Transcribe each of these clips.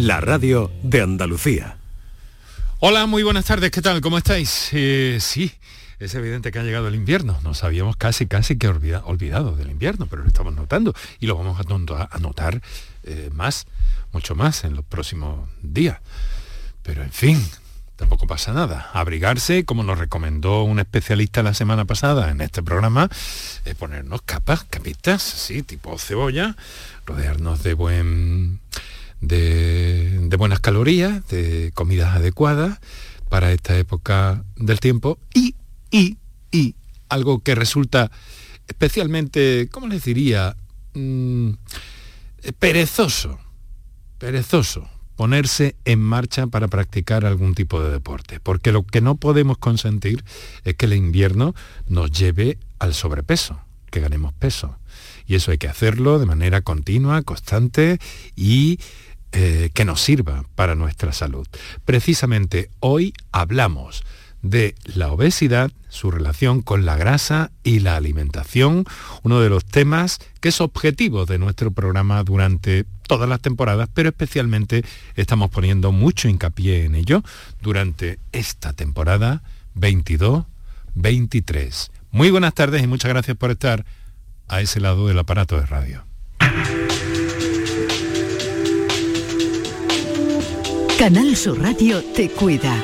la radio de Andalucía. Hola, muy buenas tardes, ¿qué tal? ¿Cómo estáis? Eh, sí, es evidente que ha llegado el invierno. Nos habíamos casi, casi que olvidado del invierno, pero lo estamos notando y lo vamos a, notar eh, más, mucho más en los próximos días. Pero en fin, tampoco pasa nada. Abrigarse, como nos recomendó un especialista la semana pasada en este programa, es ponernos capas, capitas, sí, tipo cebolla, rodearnos de buen de, buenas calorías, de comidas adecuadas para esta época del tiempo y, y, y algo que resulta especialmente, ¿cómo les diría? Mm, perezoso, perezoso ponerse en marcha para practicar algún tipo de deporte, porque lo que no podemos consentir es que el invierno nos lleve al sobrepeso, que ganemos peso. Y eso hay que hacerlo de manera continua, constante y eh, que nos sirva para nuestra salud. Precisamente hoy hablamos de la obesidad, su relación con la grasa y la alimentación, uno de los temas que es objetivo de nuestro programa durante todas las temporadas, pero especialmente estamos poniendo mucho hincapié en ello durante esta temporada 22-23. Muy buenas tardes y muchas gracias por estar a ese lado del aparato de radio. Canal Sur Radio te cuida.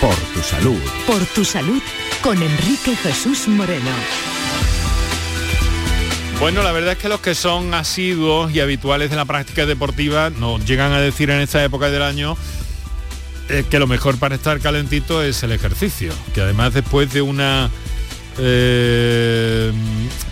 Por tu salud. Por tu salud con Enrique Jesús Moreno. Bueno, la verdad es que los que son asiduos y habituales de la práctica deportiva nos llegan a decir en esta época del año eh, que lo mejor para estar calentito es el ejercicio, que además después de una eh,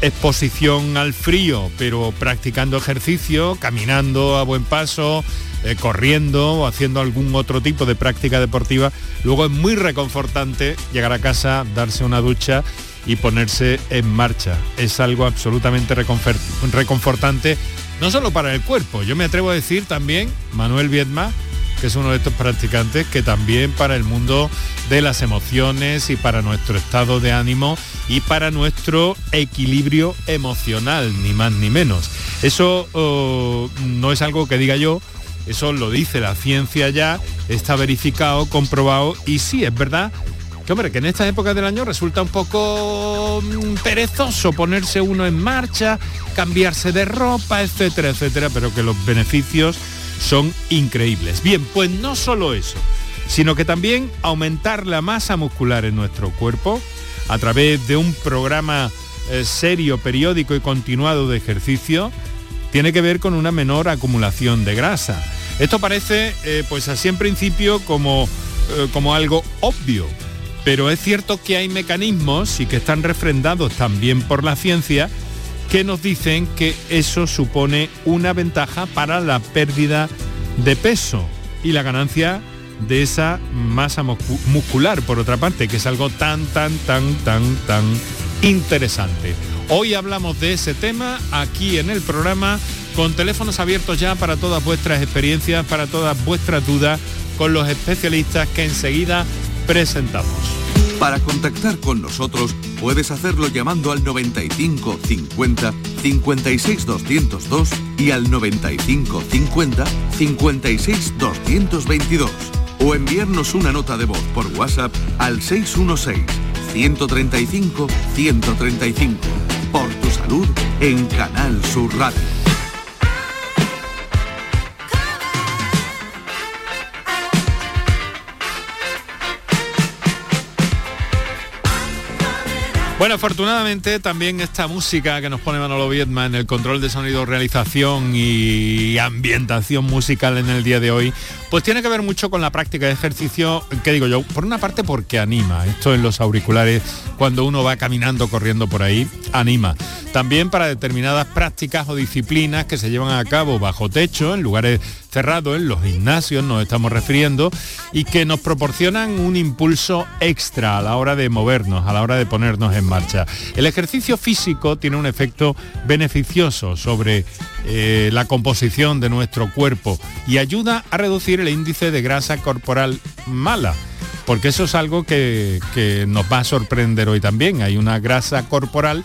exposición al frío, pero practicando ejercicio, caminando a buen paso, eh, corriendo o haciendo algún otro tipo de práctica deportiva, luego es muy reconfortante llegar a casa, darse una ducha y ponerse en marcha. Es algo absolutamente reconfortante, no solo para el cuerpo, yo me atrevo a decir también, Manuel Viedma, que es uno de estos practicantes, que también para el mundo de las emociones y para nuestro estado de ánimo y para nuestro equilibrio emocional, ni más ni menos. Eso oh, no es algo que diga yo, eso lo dice la ciencia ya, está verificado, comprobado y sí, es verdad que hombre, que en esta época del año resulta un poco mm, perezoso ponerse uno en marcha, cambiarse de ropa, etcétera, etcétera, pero que los beneficios son increíbles. Bien, pues no solo eso, sino que también aumentar la masa muscular en nuestro cuerpo a través de un programa eh, serio, periódico y continuado de ejercicio, tiene que ver con una menor acumulación de grasa. Esto parece, eh, pues así en principio, como, eh, como algo obvio, pero es cierto que hay mecanismos y que están refrendados también por la ciencia que nos dicen que eso supone una ventaja para la pérdida de peso y la ganancia de esa masa muscular, por otra parte, que es algo tan, tan, tan, tan, tan interesante. Hoy hablamos de ese tema aquí en el programa con teléfonos abiertos ya para todas vuestras experiencias, para todas vuestras dudas, con los especialistas que enseguida presentamos. Para contactar con nosotros puedes hacerlo llamando al 95 50 56 202 y al 95 50 56 222 o enviarnos una nota de voz por WhatsApp al 616 135 135 por tu salud en Canal Sur Radio. Bueno, afortunadamente también esta música que nos pone Manolo Viedma en el control de sonido, realización y ambientación musical en el día de hoy, pues tiene que ver mucho con la práctica de ejercicio, que digo yo, por una parte porque anima, esto en los auriculares, cuando uno va caminando, corriendo por ahí, anima. También para determinadas prácticas o disciplinas que se llevan a cabo bajo techo, en lugares cerrados, en los gimnasios nos estamos refiriendo, y que nos proporcionan un impulso extra a la hora de movernos, a la hora de ponernos en marcha. El ejercicio físico tiene un efecto beneficioso sobre eh, la composición de nuestro cuerpo y ayuda a reducir el índice de grasa corporal mala porque eso es algo que, nos va a sorprender hoy también. Hay una grasa corporal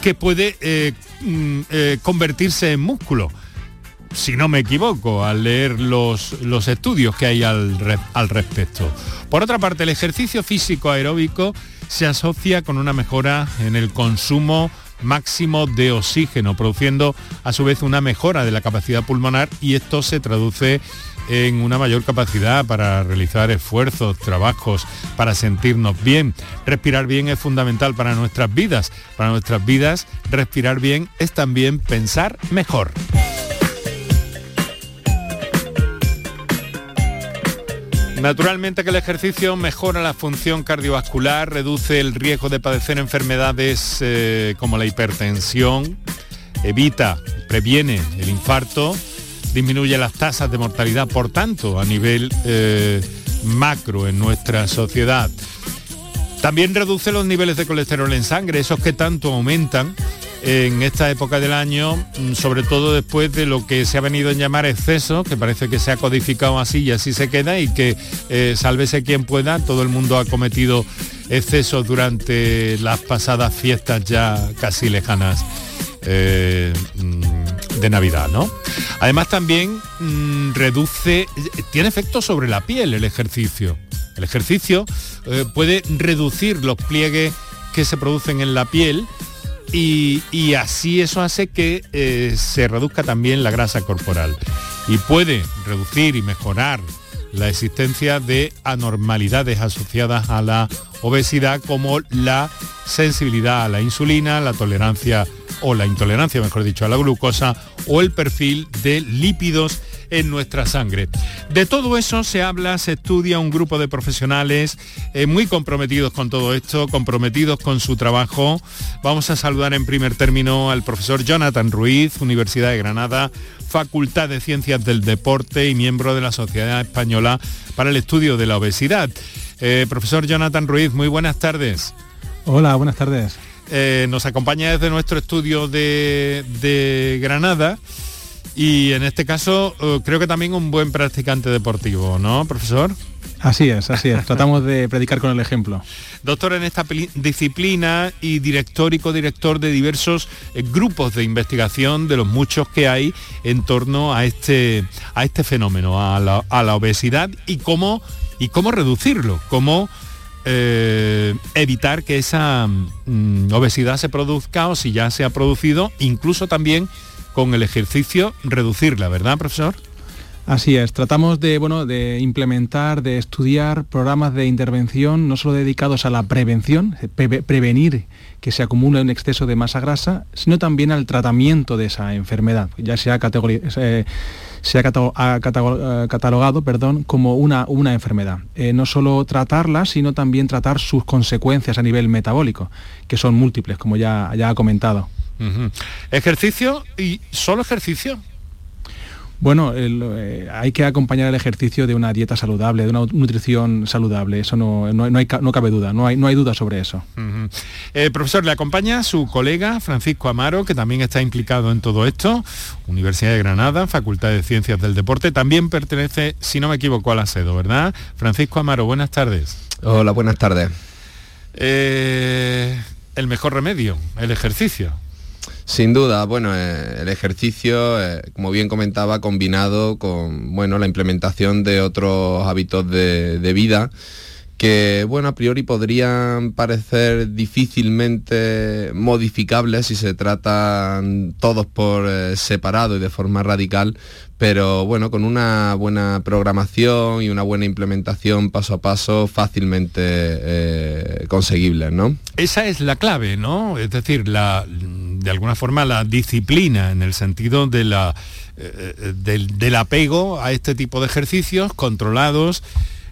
que puede eh, mm, eh, convertirse en músculo. si no me equivoco, al leer los, los estudios que hay al, al respecto. Por otra parte, el ejercicio físico aeróbico se asocia con una mejora en el consumo máximo de oxígeno, produciendo a su vez una mejora de la capacidad pulmonar y esto se traduce en una mayor capacidad para realizar esfuerzos, trabajos, para sentirnos bien. Respirar bien es fundamental para nuestras vidas. Para nuestras vidas, respirar bien es también pensar mejor. Naturalmente que el ejercicio mejora la función cardiovascular, reduce el riesgo de padecer enfermedades eh, como la hipertensión, evita, previene el infarto, disminuye las tasas de mortalidad, por tanto, a nivel eh, macro en nuestra sociedad. También reduce los niveles de colesterol en sangre, esos que tanto aumentan en esta época del año, mm, sobre todo después de lo que se ha venido a llamar exceso, que parece que se ha codificado así y así se queda y que eh, sálvese quien pueda, todo el mundo ha cometido excesos durante las pasadas fiestas ya casi lejanas eh, mm, de Navidad, ¿no? Además también mm, reduce, tiene efecto sobre la piel el ejercicio. El ejercicio eh, puede reducir los pliegues que se producen en la piel y, así eso hace que eh, se reduzca también la grasa corporal y puede reducir y mejorar la existencia de anormalidades asociadas a la obesidad como la sensibilidad a la insulina, la tolerancia o la intolerancia, mejor dicho, a la glucosa o el perfil de lípidos en nuestra sangre. De todo eso se habla, se estudia un grupo de profesionales eh, muy comprometidos con todo esto, comprometidos con su trabajo. Vamos a saludar en primer término al profesor Jonathan Ruiz, Universidad de Granada, Facultad de Ciencias del Deporte y miembro de la Sociedad Española para el Estudio de la Obesidad. Eh, profesor Jonathan Ruiz, muy buenas tardes. Hola, buenas tardes. Eh, nos acompaña desde nuestro estudio de, de Granada y en este caso eh, creo que también un buen practicante deportivo, ¿no, profesor? Así es, así es. Tratamos de predicar con el ejemplo. Doctor en esta disciplina y director y codirector de diversos eh, grupos de investigación de los muchos que hay en torno a este, a este fenómeno, a la, obesidad y cómo, y cómo reducirlo, cómo eh, evitar que esa mm, obesidad se produzca o si ya se ha producido, incluso también con el ejercicio reducirla, ¿verdad, profesor? Así es, tratamos de, bueno, de implementar, de estudiar programas de intervención no solo dedicados a la prevención, prevenir que se acumule un exceso de masa grasa, sino también al tratamiento de esa enfermedad, ya se ha, eh, se ha catalogado perdón, como una, una enfermedad. Eh, no solo tratarla, sino también tratar sus consecuencias a nivel metabólico, que son múltiples, como ya, ya ha comentado. ¿Ejercicio y solo ejercicio? Bueno, eh, hay que acompañar el ejercicio de una dieta saludable, de una nutrición saludable. Eso no, no, hay, no cabe duda, no hay, no hay duda sobre eso. Eh, profesor, le acompaña su colega Francisco Amaro, que también está implicado en todo esto, Universidad de Granada, Facultad de Ciencias del Deporte. También pertenece, si no me equivoco, a la SEDO, ¿verdad? Francisco Amaro, buenas tardes. Hola, buenas tardes. Eh, el mejor remedio, el ejercicio. Sin duda, bueno, eh, el ejercicio, eh, como bien comentaba, combinado con bueno, la implementación de otros hábitos de, vida que bueno, a priori podrían parecer difícilmente modificables si se tratan todos por eh, separado y de forma radical, pero bueno, con una buena programación y una buena implementación paso a paso fácilmente conseguibles, ¿no? Esa es la clave, ¿no? Es decir, la, de alguna forma la disciplina en el sentido de la, eh, del, apego a este tipo de ejercicios controlados.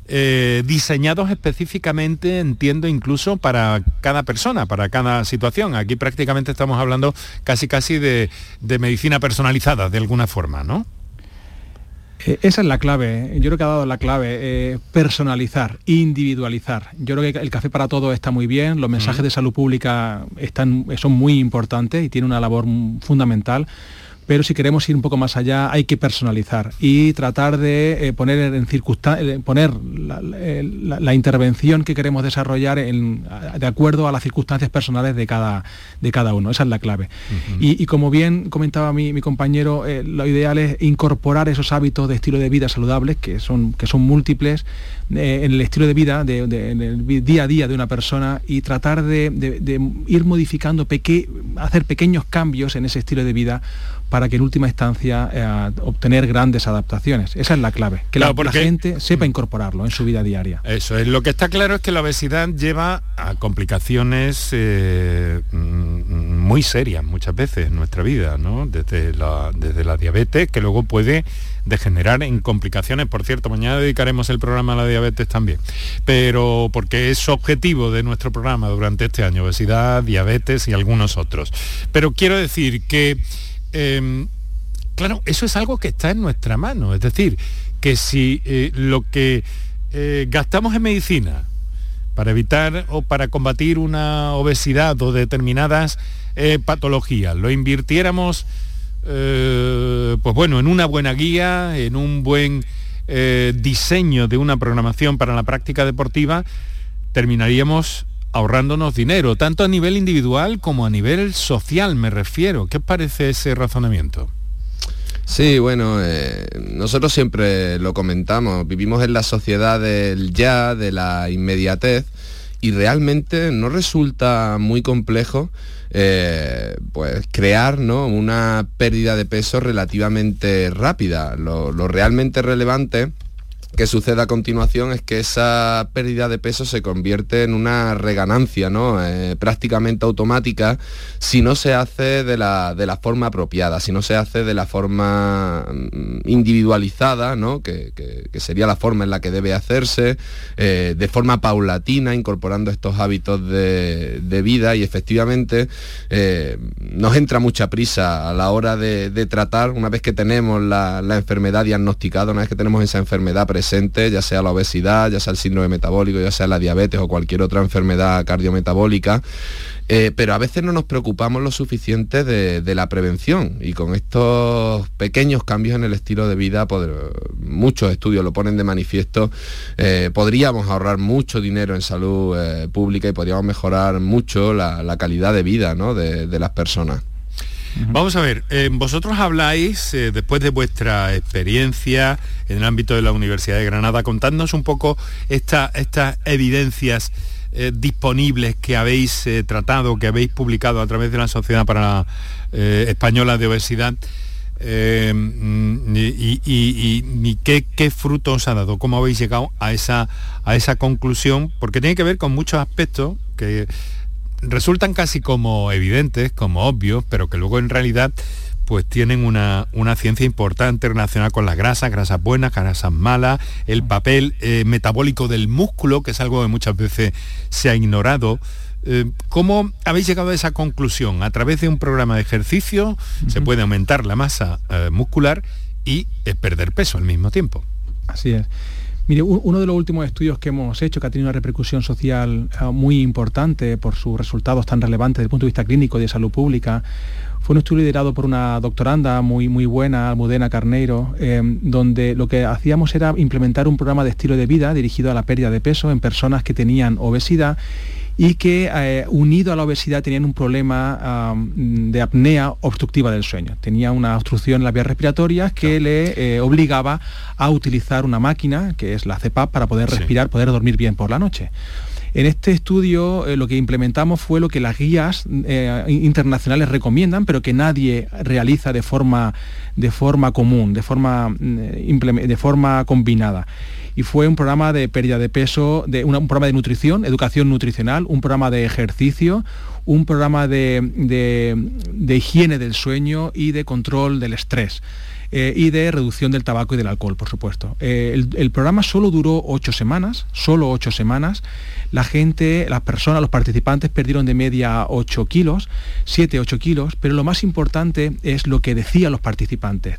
Eh, diseñados específicamente, entiendo, incluso para cada persona, para cada situación. Aquí prácticamente estamos hablando casi casi de, de medicina personalizada, de alguna forma, ¿no? Eh, esa es la clave, yo creo que ha dado la clave, eh, personalizar, individualizar. Yo creo que el café para todo está muy bien, los mensajes de salud pública están, son muy importantes y tienen una labor fundamental, pero si queremos ir un poco más allá hay que personalizar y tratar de eh, poner en eh, poner la, intervención que queremos desarrollar de acuerdo a las circunstancias personales de cada, de cada uno. Esa es la clave. y, como bien comentaba mi, compañero, lo ideal es incorporar esos hábitos de estilo de vida saludables, que son, que son múltiples, en el estilo de vida, de, en el día a día de una persona y tratar de, ir modificando, hacer pequeños cambios en ese estilo de vida para que en última instancia eh, obtener grandes adaptaciones. Esa es la clave, que la, gente sepa incorporarlo en su vida diaria. Eso es. Lo que está claro es que la obesidad lleva a complicaciones eh, mm, muy serias muchas veces en nuestra vida, ¿no? Desde la, desde la diabetes, que luego puede degenerar en complicaciones. Por cierto, mañana dedicaremos el programa a la diabetes también. Pero porque es objetivo de nuestro programa durante este año, obesidad, diabetes y algunos otros. Pero quiero decir que Em, claro, eso es algo que está en nuestra mano. Es decir, que si eh, lo que eh, gastamos en medicina para evitar o para combatir una obesidad o determinadas eh, patologías, lo invirtiéramos, pues bueno, en una buena guía, en un buen diseño de una programación para la práctica deportiva, terminaríamos ahorrándonos dinero, tanto a nivel individual como a nivel social, me refiero. ¿Qué parece ese razonamiento? Sí, bueno, eh, nosotros siempre lo comentamos, vivimos en la sociedad del ya, de la inmediatez, y realmente no resulta muy complejo eh, pues crear ¿no? una pérdida de peso relativamente rápida. lo realmente relevante que sucede a continuación es que esa pérdida de peso se convierte en una reganancia ¿no? Eh, prácticamente automática si no se hace de la, de la, forma apropiada, si no se hace de la forma mm, individualizada, ¿no? que, sería la forma en la que debe hacerse, eh, de forma paulatina, incorporando estos hábitos de, vida y efectivamente eh, nos entra mucha prisa a la hora de, tratar, una vez que tenemos la, la enfermedad diagnosticada, una vez que tenemos esa enfermedad presente, ya sea la obesidad, ya sea el síndrome metabólico, ya sea la diabetes o cualquier otra enfermedad cardiometabólica. Eh, pero a veces no nos preocupamos lo suficiente de, la prevención y con estos pequeños cambios en el estilo de vida, muchos estudios lo ponen de manifiesto, eh, podríamos ahorrar mucho dinero en salud eh, pública y podríamos mejorar mucho la, calidad de vida de las personas. Vamos a ver, eh, vosotros habláis, eh, después de vuestra experiencia en el ámbito de la Universidad de Granada, contadnos un poco estas evidencias eh, disponibles que habéis tratado, que habéis publicado a través de la Sociedad para Española de Obesidad. Mm, y, qué, qué frutos ha dado, cómo habéis llegado a esa, a esa conclusión, porque tiene que ver con muchos aspectos que resultan casi como evidentes, como obvios, pero que luego en realidad pues tienen una, ciencia importante relacionada con las grasas, grasas buenas, grasas malas, el papel eh, metabólico del músculo, que es algo que muchas veces se ha ignorado. Eh, ¿Cómo habéis llegado a esa conclusión? A través de un programa de ejercicio se puede aumentar la masa eh, muscular y perder peso al mismo tiempo. Así es. Mire, uno de los últimos estudios que hemos hecho, que ha tenido una repercusión social eh, muy importante por sus resultados tan relevantes desde el punto de vista clínico y de salud pública, fue un estudio liderado por una doctoranda muy, muy buena, Almudena Carneiro, eh, donde lo que hacíamos era implementar un programa de estilo de vida dirigido a la pérdida de peso en personas que tenían obesidad y que eh, unido a la obesidad tenían un problema de apnea obstructiva del sueño. Tenía una obstrucción en las vías respiratorias que le eh, obligaba a utilizar una máquina, que es la CPAP, para poder respirar, poder dormir bien por la noche. En este estudio eh, lo que implementamos fue lo que las guías internacionales recomiendan, pero que nadie realiza de forma, de forma común, de forma, mm, de forma combinada y fue un programa de pérdida de peso, de un programa de nutrición, educación nutricional, un programa de ejercicio, un programa de, higiene del sueño y de control del estrés. Eh, y de reducción del tabaco y del alcohol, por supuesto. Eh, el, programa solo duró ocho semanas, solo ocho semanas. La gente, las personas, los participantes perdieron de media 8 kilos, 7, 8 kilos, pero lo más importante es lo que decían los participantes.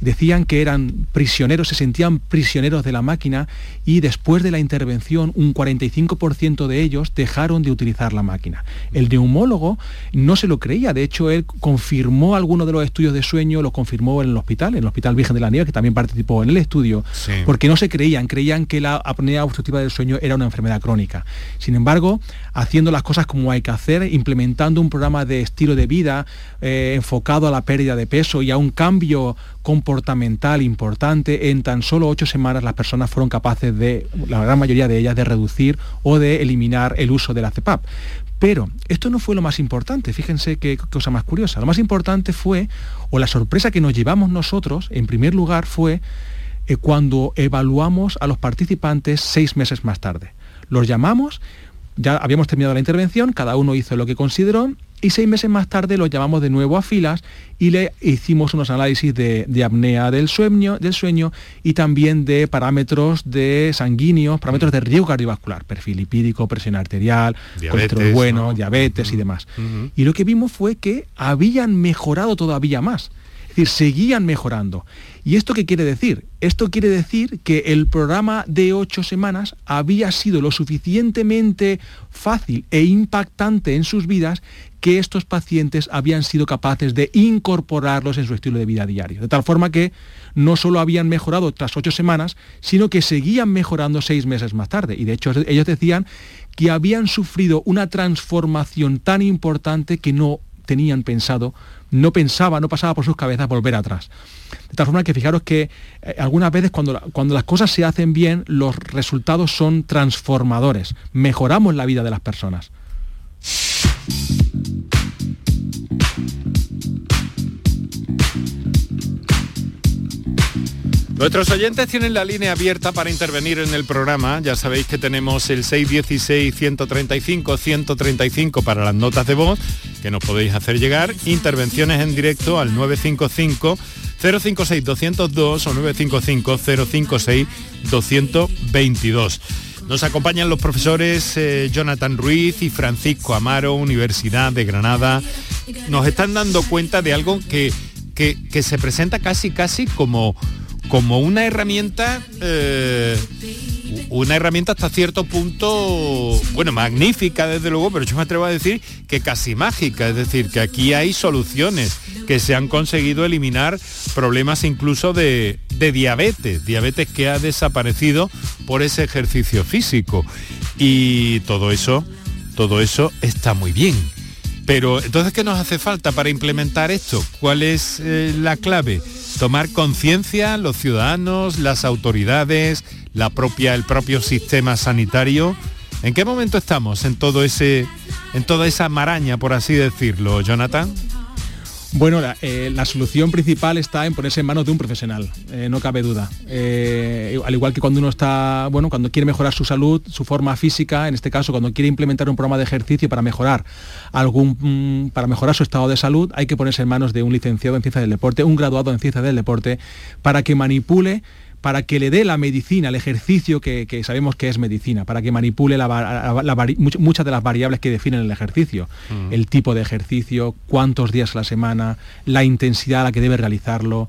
Decían que eran prisioneros, se sentían prisioneros de la máquina y después de la intervención un 45% de ellos dejaron de utilizar la máquina. El neumólogo no se lo creía, de hecho él confirmó algunos de los estudios de sueño, lo confirmó en el hospital, en el Hospital Virgen de la Nieve, que también participó en el estudio, sí. porque no se creían, creían que la apnea obstructiva del sueño era una enfermedad crónica. Sin embargo, haciendo las cosas como hay que hacer, implementando un programa de estilo de vida eh, enfocado a la pérdida de peso y a un cambio comportamental importante, en tan solo ocho semanas las personas fueron capaces de, la gran mayoría de ellas, de reducir o de eliminar el uso de la CEPAP. Pero esto no fue lo más importante, fíjense qué cosa más curiosa. Lo más importante fue, o la sorpresa que nos llevamos nosotros, en primer lugar, fue eh, cuando evaluamos a los participantes seis meses más tarde. Los llamamos, ya habíamos terminado la intervención, cada uno hizo lo que consideró y seis meses más tarde los llamamos de nuevo a filas y le hicimos unos análisis de, de, apnea del sueño, del sueño y también de parámetros de sanguíneos, parámetros de riesgo cardiovascular, perfil lipídico, presión arterial, diabetes, colesterol bueno, ¿no? diabetes uh -huh. y demás. Uh -huh. Y lo que vimos fue que habían mejorado todavía más. Es decir, seguían mejorando. ¿Y esto qué quiere decir? Esto quiere decir que el programa de ocho semanas había sido lo suficientemente fácil e impactante en sus vidas que estos pacientes habían sido capaces de incorporarlos en su estilo de vida diario. De tal forma que no solo habían mejorado tras ocho semanas, sino que seguían mejorando seis meses más tarde. Y de hecho ellos decían que habían sufrido una transformación tan importante que no tenían pensado, no pensaba, no pasaba por sus cabezas volver atrás. De tal forma que fijaros que eh, algunas veces cuando, cuando las cosas se hacen bien, los resultados son transformadores. Mejoramos la vida de las personas. Nuestros oyentes tienen la línea abierta para intervenir en el programa. Ya sabéis que tenemos el 616-135-135 para las notas de voz que nos podéis hacer llegar. Intervenciones en directo al 955 056 202 o 955 056 222. Nos acompañan los profesores eh, Jonathan Ruiz y Francisco Amaro, Universidad de Granada. Nos están dando cuenta de algo que, que, que se presenta casi casi como como una herramienta, eh, una herramienta hasta cierto punto, bueno, magnífica desde luego, pero yo me atrevo a decir que casi mágica, es decir, que aquí hay soluciones, que se han conseguido eliminar problemas incluso de, de diabetes, diabetes que ha desaparecido por ese ejercicio físico. Y todo eso, todo eso está muy bien. Pero entonces, ¿qué nos hace falta para implementar esto? ¿Cuál es eh, la clave? Tomar conciencia los ciudadanos, las autoridades, la propia, el propio sistema sanitario. ¿En qué momento estamos en todo ese, en toda esa maraña, por así decirlo, Jonathan? Bueno, la, eh, la, solución principal está en ponerse en manos de un profesional, eh, no cabe duda. Eh, al igual que cuando uno está, bueno, cuando quiere mejorar su salud, su forma física, en este caso cuando quiere implementar un programa de ejercicio para mejorar algún, mm, para mejorar su estado de salud, hay que ponerse en manos de un licenciado en ciencias del deporte, un graduado en ciencias del deporte, para que manipule para que le dé la medicina, el ejercicio que, que, sabemos que es medicina, para que manipule la, la, la, muchas de las variables que definen el ejercicio. Mm. El tipo de ejercicio, cuántos días a la semana, la intensidad a la que debe realizarlo,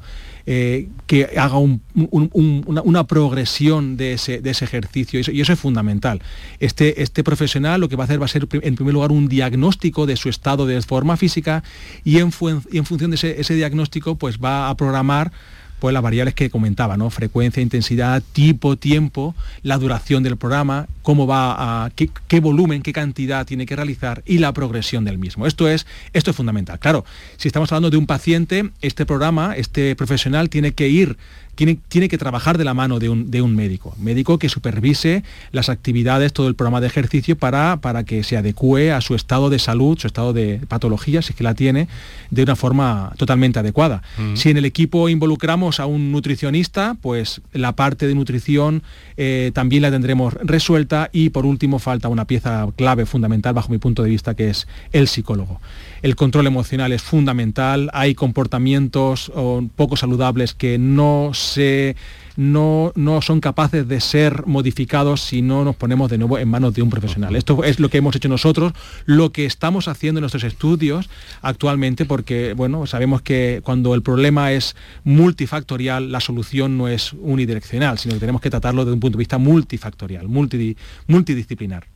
eh, que haga un, un, un, una, una, progresión de ese, de ese ejercicio y eso, y eso, es fundamental. Este, este profesional lo que va a hacer va a ser en primer lugar un diagnóstico de su estado de forma física y en, fu y en función de ese, ese diagnóstico pues va a programar pues las variables que comentaba, ¿no? Frecuencia, intensidad, tipo, tiempo, la duración del programa, cómo va a, qué, qué, volumen, qué cantidad tiene que realizar y la progresión del mismo. Esto es, esto es fundamental. Claro, si estamos hablando de un paciente, este programa, este profesional tiene que ir tiene, tiene, que trabajar de la mano de un, de un, médico, médico que supervise las actividades, todo el programa de ejercicio para, para, que se adecue a su estado de salud, su estado de patología, si es que la tiene, de una forma totalmente adecuada. Mm. Si en el equipo involucramos a un nutricionista, pues la parte de nutrición eh, también la tendremos resuelta y por último falta una pieza clave fundamental bajo mi punto de vista que es el psicólogo. El control emocional es fundamental, hay comportamientos poco saludables que no se no, no son capaces de ser modificados si no nos ponemos de nuevo en manos de un profesional. Esto es lo que hemos hecho nosotros, lo que estamos haciendo en nuestros estudios actualmente, porque bueno, sabemos que cuando el problema es multifactorial, la solución no es unidireccional, sino que tenemos que tratarlo desde un punto de vista multifactorial, multidisciplinar.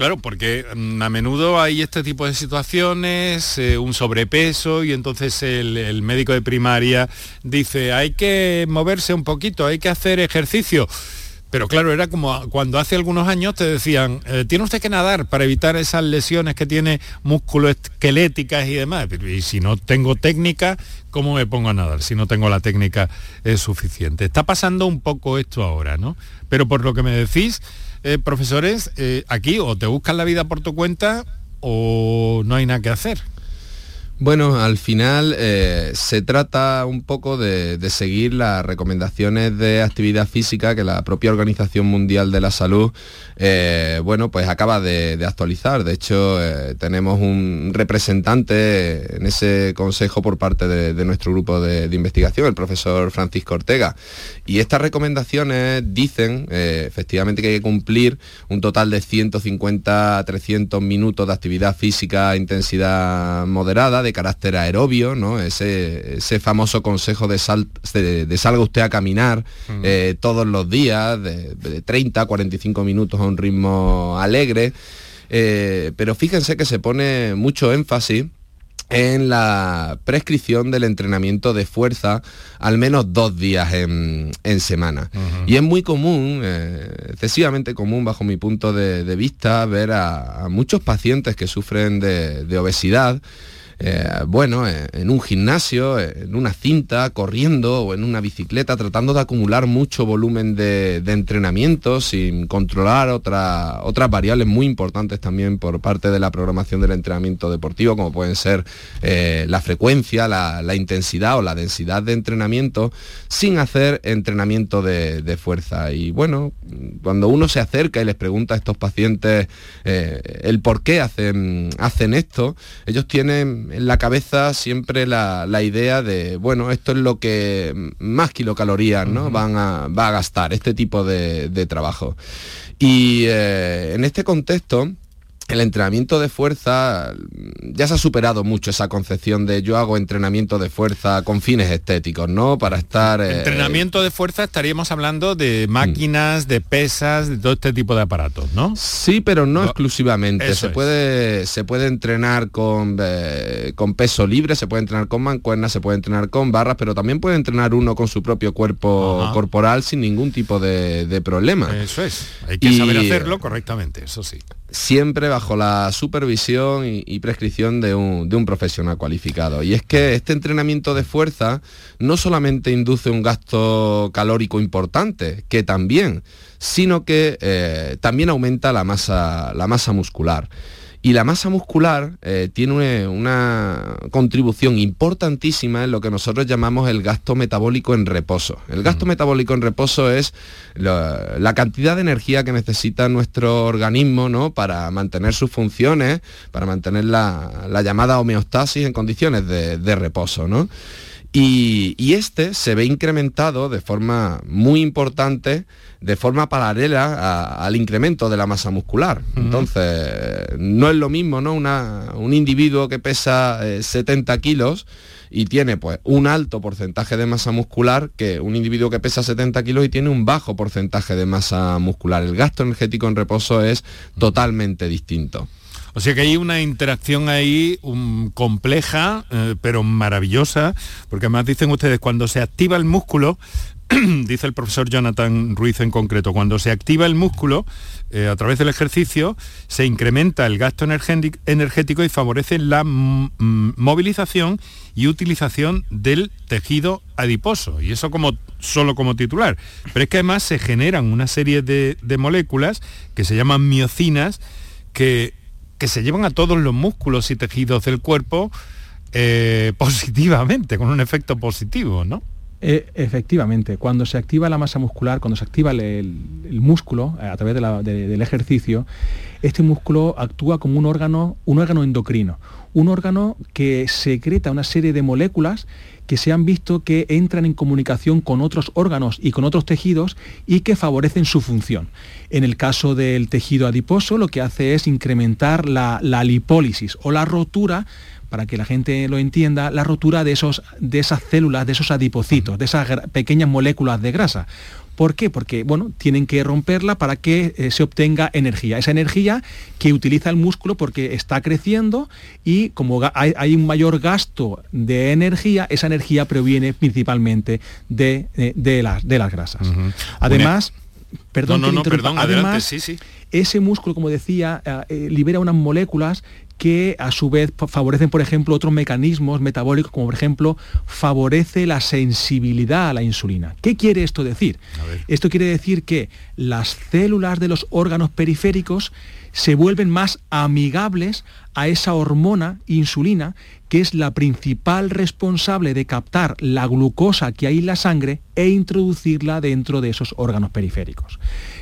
Claro, porque mm, a menudo hay este tipo de situaciones, eh, un sobrepeso y entonces el, médico de primaria dice hay que moverse un poquito, hay que hacer ejercicio. Pero claro, era como cuando hace algunos años te decían, eh, tiene usted que nadar para evitar esas lesiones que tiene esqueléticas y demás. Y si no tengo técnica, ¿cómo me pongo a nadar si no tengo la técnica suficiente? Está pasando un poco esto ahora, ¿no? Pero por lo que me decís, eh, profesores, eh, aquí o te buscan la vida por tu cuenta o no hay nada que hacer. Bueno, al final eh, se trata un poco de, seguir las recomendaciones de actividad física que la propia Organización Mundial de la Salud, eh, bueno, pues acaba de, actualizar. De hecho, eh, tenemos un representante en ese consejo por parte de, nuestro grupo de, investigación, el profesor Francisco Ortega. Y estas recomendaciones dicen, efectivamente, que hay que cumplir un total de 150 a 300 minutos de actividad física a intensidad moderada de carácter aerobio, ¿no? Ese, ese famoso consejo de, de, salga usted a caminar eh, todos los días, de, 30 a 45 minutos a un ritmo alegre. Eh, pero fíjense que se pone mucho énfasis en la prescripción del entrenamiento de fuerza al menos dos días en, semana. Y es muy común, eh, excesivamente común bajo mi punto de, vista, ver a, muchos pacientes que sufren de obesidad eh, bueno, eh, en un gimnasio, en una cinta, corriendo o en una bicicleta, tratando de acumular mucho volumen de, entrenamiento sin controlar otras variables muy importantes también por parte de la programación del entrenamiento deportivo, como pueden ser eh, la frecuencia, la, intensidad o la densidad de entrenamiento, sin hacer entrenamiento de, fuerza. Y bueno, cuando uno se acerca y les pregunta a estos pacientes el por qué hacen, hacen esto, ellos tienen en la cabeza siempre la, idea de, bueno, esto es lo que más kilocalorías ¿no? Van a, va a gastar este tipo de, trabajo. Y eh, en este contexto, el entrenamiento de fuerza ya se ha superado mucho esa concepción de yo hago entrenamiento de fuerza con fines estéticos, ¿no? Para estar... Eh, entrenamiento de fuerza estaríamos hablando de máquinas, de pesas, de todo este tipo de aparatos, ¿no? Sí, pero no, exclusivamente. Se puede, se puede entrenar con, eh, con peso libre, se puede entrenar con mancuernas, se puede entrenar con barras, pero también puede entrenar uno con su propio cuerpo corporal sin ningún tipo de, problema. Eso es. Hay que saber hacerlo correctamente, eso sí siempre bajo la supervisión y, prescripción de un, profesional cualificado. Y es que este entrenamiento de fuerza no solamente induce un gasto calórico importante, que también, sino que eh, también aumenta la masa, la masa muscular. Y la masa muscular eh, tiene una contribución importantísima en lo que nosotros llamamos el gasto metabólico en reposo. El gasto metabólico en reposo es la, cantidad de energía que necesita nuestro organismo ¿no? para mantener sus funciones, para mantener la, llamada homeostasis en condiciones de, de reposo. ¿no? Y, este se ve incrementado de forma muy importante, de forma paralela al incremento de la masa muscular. Entonces, no es lo mismo, ¿no? un individuo que pesa 70 eh, kilos y tiene pues un alto porcentaje de masa muscular que un individuo que pesa 70 kilos y tiene un bajo porcentaje de masa muscular. El gasto energético en reposo es totalmente distinto. O sea que hay una interacción ahí compleja, eh, pero maravillosa, porque además dicen ustedes, cuando se activa el músculo, dice el profesor Jonathan Ruiz en concreto, cuando se activa el músculo eh, a través del ejercicio, se incrementa el gasto energético y favorece la movilización y utilización del tejido adiposo. Y eso como, solo como titular. Pero es que además se generan una serie de moléculas que se llaman miocinas que que se llevan a todos los músculos y tejidos del cuerpo eh, positivamente, con un efecto positivo, ¿no? Eh, efectivamente, cuando se activa la masa muscular, cuando se activa el, músculo a través del ejercicio, este músculo actúa como un órgano, un órgano endocrino, un órgano que secreta una serie de moléculas que se han visto que entran en comunicación con otros órganos y con otros tejidos y que favorecen su función. En el caso del tejido adiposo, lo que hace es incrementar la, la lipólisis o la rotura para que la gente lo entienda, la rotura de, esos, de esas células, de esos adipocitos, de esas pequeñas moléculas de grasa. ¿Por qué? Porque bueno, tienen que romperla para que eh, se obtenga energía. Esa energía que utiliza el músculo porque está creciendo y como hay, un mayor gasto de energía, esa energía proviene principalmente de, de, las, de las grasas. Además, perdón, no, no, perdón, además, sí, sí. ese músculo, como decía, eh, eh, libera unas moléculas que a su vez favorecen, por ejemplo, otros mecanismos metabólicos, como por ejemplo, favorece la sensibilidad a la insulina. ¿Qué quiere esto decir? Esto quiere decir que las células de los órganos periféricos se vuelven más amigables a esa hormona insulina que es la principal responsable de captar la glucosa que hay en la sangre e introducirla dentro de esos órganos periféricos.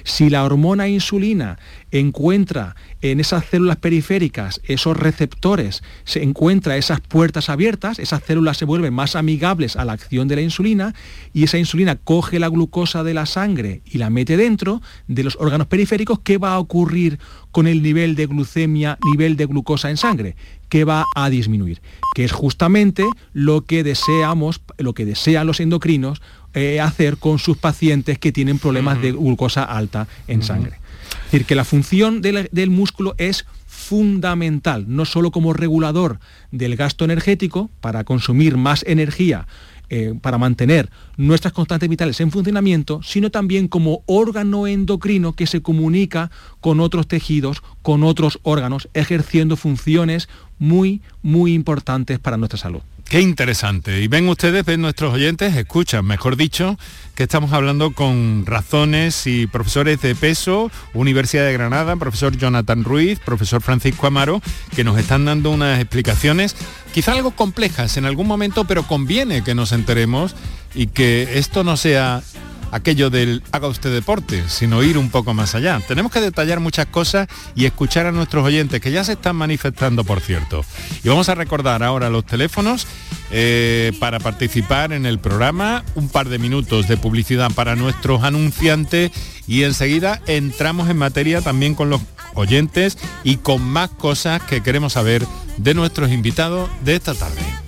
Si la hormona insulina encuentra en esas células periféricas esos receptores, se encuentra esas puertas abiertas, esas células se vuelven más amigables a la acción de la insulina y esa insulina coge la glucosa de la sangre y la mete dentro de los órganos periféricos, ¿qué va a ocurrir con el nivel de glucemia, nivel de glucosa en sangre, que va a disminuir, que es justamente lo que deseamos, lo que desean los endocrinos eh, hacer con sus pacientes que tienen problemas de glucosa alta en sangre. Es decir, que la función del, del músculo es fundamental, no solo como regulador del gasto energético para consumir más energía eh, para mantener nuestras constantes vitales en funcionamiento, sino también como órgano endocrino que se comunica con otros tejidos, con otros órganos, ejerciendo funciones muy, muy importantes para nuestra salud. Qué interesante. Y ven ustedes, ven nuestros oyentes, escuchan, mejor dicho, que estamos hablando con razones y profesores de peso, Universidad de Granada, profesor Jonathan Ruiz, profesor Francisco Amaro, que nos están dando unas explicaciones quizá algo complejas en algún momento, pero conviene que nos enteremos y que esto no sea aquello del haga usted deporte, sino ir un poco más allá. Tenemos que detallar muchas cosas y escuchar a nuestros oyentes, que ya se están manifestando, por cierto. Y vamos a recordar ahora los teléfonos eh, para participar en el programa, un par de minutos de publicidad para nuestros anunciantes y enseguida entramos en materia también con los oyentes y con más cosas que queremos saber de nuestros invitados de esta tarde.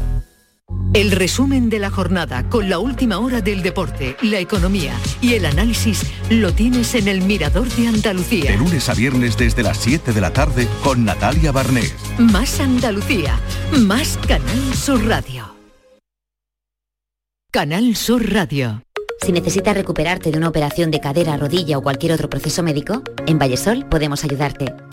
El resumen de la jornada con la última hora del deporte, la economía y el análisis lo tienes en el Mirador de Andalucía. De lunes a viernes desde las 7 de la tarde con Natalia Barnés. Más Andalucía, más Canal Sur Radio. Canal Sur Radio. Si necesitas recuperarte de una operación de cadera, rodilla o cualquier otro proceso médico, en Vallesol podemos ayudarte.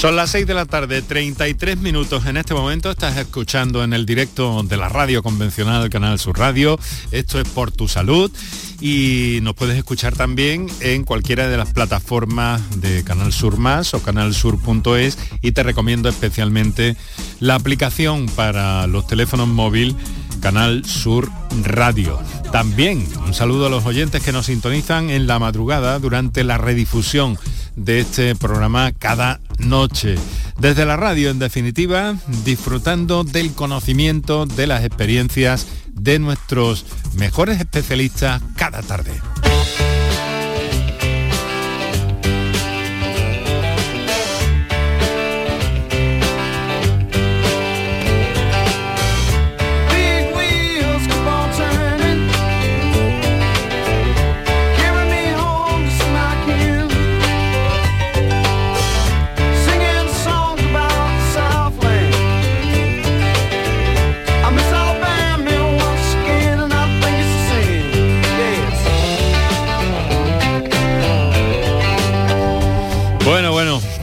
Son las 6 de la tarde, 33 minutos en este momento. Estás escuchando en el directo de la radio convencional Canal Sur Radio. Esto es Por tu Salud y nos puedes escuchar también en cualquiera de las plataformas de Canal Sur Más o canalsur.es y te recomiendo especialmente la aplicación para los teléfonos móviles Canal Sur Radio. También un saludo a los oyentes que nos sintonizan en la madrugada durante la redifusión de este programa cada noche. Desde la radio, en definitiva, disfrutando del conocimiento, de las experiencias de nuestros mejores especialistas cada tarde.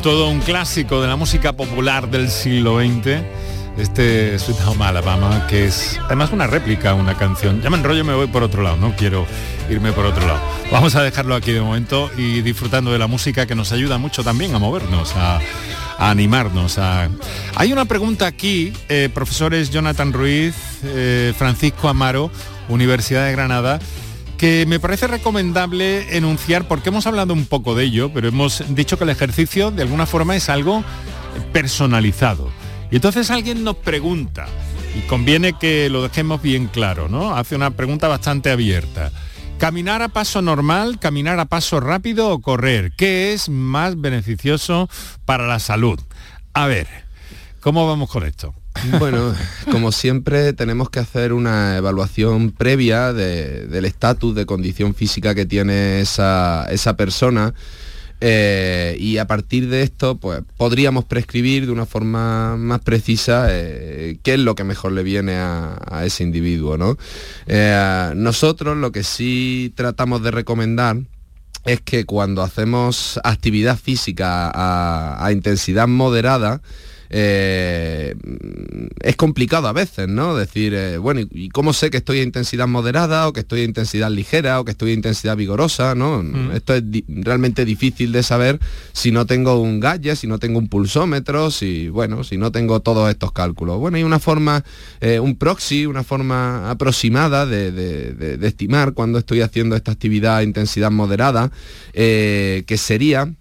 Todo un clásico de la música popular del siglo XX. Este Sweet Home Alabama, que es además una réplica, una canción. Ya me enrollo, me voy por otro lado, no quiero irme por otro lado. Vamos a dejarlo aquí de momento y disfrutando de la música que nos ayuda mucho también a movernos, a, animarnos. Hay una pregunta aquí, eh, profesores Jonathan Ruiz, eh, Francisco Amaro, Universidad de Granada que me parece recomendable enunciar, porque hemos hablado un poco de ello, pero hemos dicho que el ejercicio de alguna forma es algo personalizado. Y entonces alguien nos pregunta, y conviene que lo dejemos bien claro, ¿no? Hace una pregunta bastante abierta. ¿Caminar a paso normal, caminar a paso rápido o correr? ¿Qué es más beneficioso para la salud? A ver, ¿cómo vamos con esto? Bueno, como siempre tenemos que hacer una evaluación previa del estatus de condición física que tiene esa, persona. Eh, y a partir de esto, pues podríamos prescribir de una forma más precisa eh, qué es lo que mejor le viene a, ese individuo. ¿no? Eh, nosotros lo que sí tratamos de recomendar es que cuando hacemos actividad física a intensidad moderada, eh, es complicado a veces, ¿no? Decir, eh, bueno, ¿y cómo sé que estoy a intensidad moderada o que estoy a intensidad ligera o que estoy a intensidad vigorosa, ¿no? Mm. Esto es realmente difícil de saber si no tengo un gadget, si no tengo un pulsómetro, si, bueno, si no tengo todos estos cálculos. Bueno, hay una forma, eh, un proxy, una forma aproximada de, estimar cuando estoy haciendo esta actividad a intensidad moderada, que sería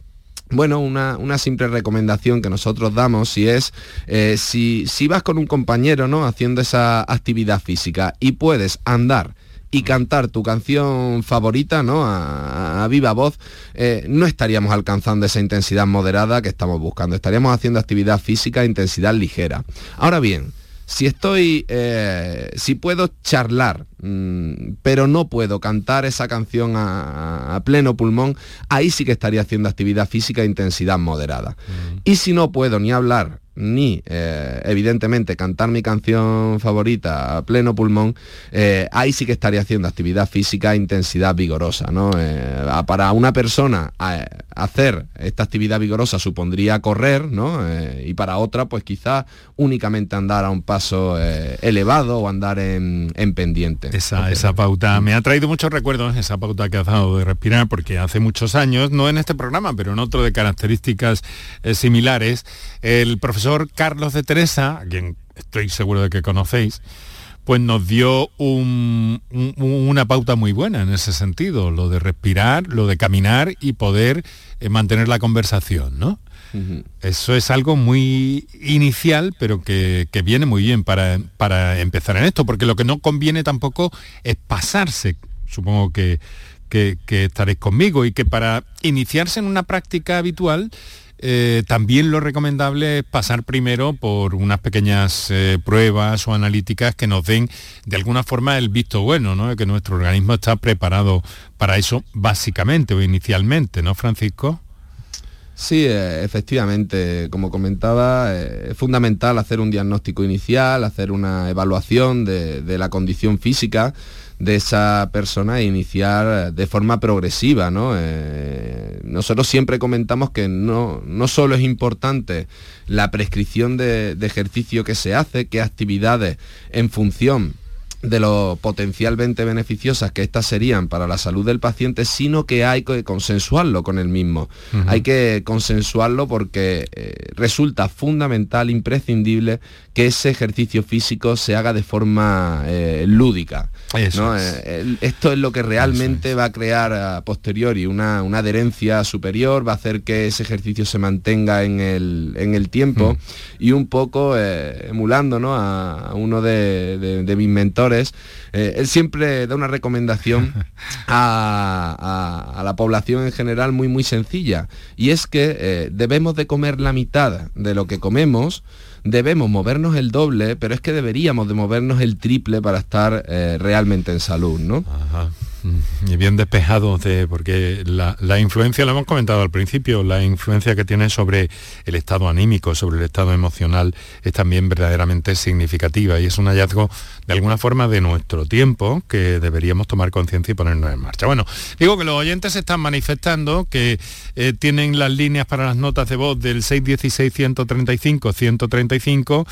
bueno, una, simple recomendación que nosotros damos y es eh, si, vas con un compañero ¿no? haciendo esa actividad física y puedes andar y cantar tu canción favorita, ¿no? A, viva voz, eh, no estaríamos alcanzando esa intensidad moderada que estamos buscando. Estaríamos haciendo actividad física a intensidad ligera. Ahora bien, si estoy, eh, si puedo charlar, pero no puedo cantar esa canción a, pleno pulmón, ahí sí que estaría haciendo actividad física a intensidad moderada. Y si no puedo ni hablar ni eh, evidentemente cantar mi canción favorita a pleno pulmón, eh, ahí sí que estaría haciendo actividad física a intensidad vigorosa. ¿no? Eh, para una persona hacer esta actividad vigorosa supondría correr, ¿no? y para otra, pues quizás únicamente andar a un paso elevado o andar en, pendiente. Esa, esa pauta me ha traído muchos recuerdos, esa pauta que has dado de respirar, porque hace muchos años, no en este programa, pero en otro de características similares, el profesor Carlos de Teresa, a quien estoy seguro de que conocéis, pues nos dio una pauta muy buena en ese sentido, lo de respirar, lo de caminar y poder eh, mantener la conversación, ¿no? Eso es algo muy inicial, pero que, viene muy bien para, para, empezar en esto, porque lo que no conviene tampoco es pasarse, supongo que, estaréis conmigo, y que para iniciarse en una práctica habitual, eh, también lo recomendable es pasar primero por unas pequeñas eh, pruebas o analíticas que nos den de alguna forma el visto bueno, ¿no? que nuestro organismo está preparado para eso básicamente o inicialmente, ¿no, Francisco? Sí, eh, efectivamente, como comentaba, es fundamental hacer un diagnóstico inicial, hacer una evaluación de, la condición física de esa persona e iniciar de forma progresiva. ¿no? Eh, nosotros siempre comentamos que no, no solo es importante la prescripción de, de ejercicio que se hace, qué actividades en función de lo potencialmente beneficiosas que estas serían para la salud del paciente, sino que hay que consensuarlo con el mismo. Hay que consensuarlo porque eh, resulta fundamental, imprescindible, que ese ejercicio físico se haga de forma eh, lúdica. Eh, esto es lo que realmente va a crear a posteriori una, adherencia superior, va a hacer que ese ejercicio se mantenga en el, tiempo y un poco emulando a, uno de mis mentores, eh, él siempre da una recomendación a, la población en general muy muy sencilla y es que eh, debemos de comer la mitad de lo que comemos debemos movernos el doble, pero es que deberíamos de movernos el triple para estar eh, realmente en salud, ¿no? Y bien despejado, de, porque la, influencia, lo hemos comentado al principio, la influencia que tiene sobre el estado anímico, sobre el estado emocional, es también verdaderamente significativa y es un hallazgo de alguna forma de nuestro tiempo que deberíamos tomar conciencia y ponernos en marcha. Bueno, digo que los oyentes se están manifestando, que eh, tienen las líneas para las notas de voz del 616-135-135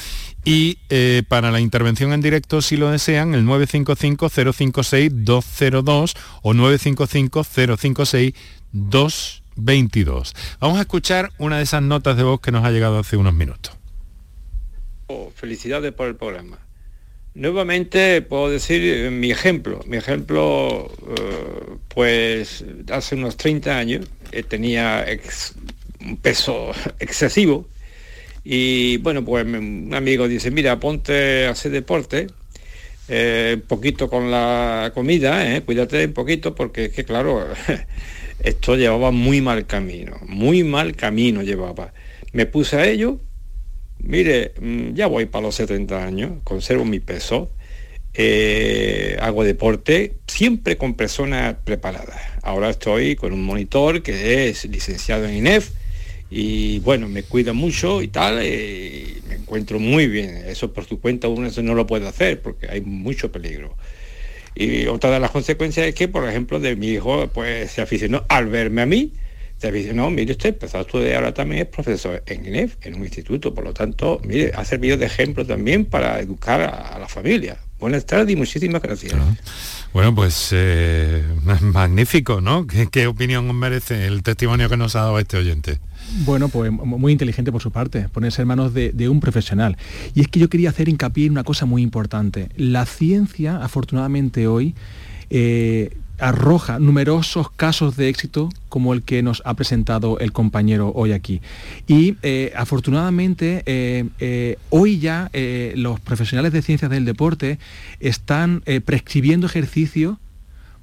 y eh, para la intervención en directo, si lo desean, el 955-056-202 o 955-056-222. Vamos a escuchar una de esas notas de voz que nos ha llegado hace unos minutos. Felicidades por el programa. Nuevamente puedo decir eh, mi ejemplo. Mi ejemplo, eh, pues hace unos 30 años tenía un peso excesivo y bueno, pues un amigo dice, mira, ponte a hacer deporte, eh, un poquito con la comida, eh, cuídate un poquito, porque es que claro, esto llevaba muy mal camino, muy mal camino llevaba. Me puse a ello, mire, mm, ya voy para los 70 años, conservo mi peso, eh, hago deporte siempre con personas preparadas. Ahora estoy con un monitor que es licenciado en INEF, y bueno, me cuida mucho y tal, y me encuentro muy bien. Eso por su cuenta uno eso no lo puede hacer porque hay mucho peligro. Y otra de las consecuencias es que, por ejemplo, de mi hijo, pues se aficionó al verme a mí, se aficionó, mire usted, empezó a estudiar ahora también es profesor en INEF, en un instituto, por lo tanto, mire, ha servido de ejemplo también para educar a, la familia. Buenas tardes y muchísimas gracias. Bueno, pues eh, magnífico, ¿no? ¿Qué, ¿Qué opinión merece el testimonio que nos ha dado este oyente? Bueno, pues muy inteligente por su parte, ponerse en manos de, un profesional. Y es que yo quería hacer hincapié en una cosa muy importante. La ciencia, afortunadamente hoy, eh, arroja numerosos casos de éxito como el que nos ha presentado el compañero hoy aquí. Y eh, afortunadamente eh, hoy ya los profesionales de ciencias del deporte están prescribiendo ejercicio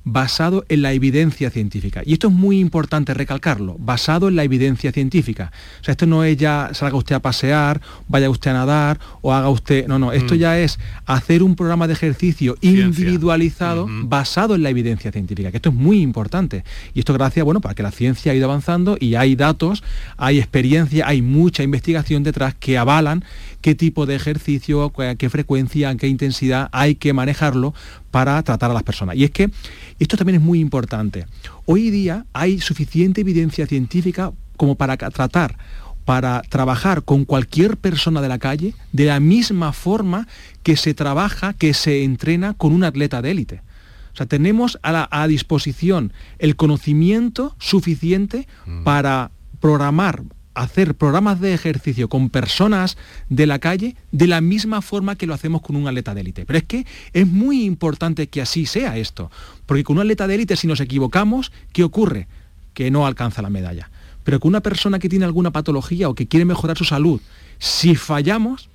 basado en la evidencia científica. Y esto es muy importante recalcarlo, basado en la evidencia científica. O sea, esto no es ya salga usted a pasear, vaya usted a nadar o haga usted... No, no, esto mm. ya es hacer un programa de ejercicio individualizado basado en la evidencia científica, que esto es muy importante. Y esto gracias, bueno, para que la ciencia ha ido avanzando y hay datos, hay experiencia, hay mucha investigación detrás que avalan qué tipo de ejercicio, qué frecuencia, qué intensidad hay que manejarlo para tratar a las personas. Y es que esto también es muy importante. Hoy día hay suficiente evidencia científica como para tratar para trabajar con cualquier persona de la calle de la misma forma que se trabaja, que se entrena con un atleta de élite. O sea, tenemos a, a disposición el conocimiento suficiente mm. para programar hacer programas de ejercicio con personas de la calle de la misma forma que lo hacemos con un atleta de élite. Pero es que es muy importante que así sea esto, porque con un atleta de élite si nos equivocamos, ¿qué ocurre? Que no alcanza la medalla. Pero con una persona que tiene alguna patología o que quiere mejorar su salud, si fallamos,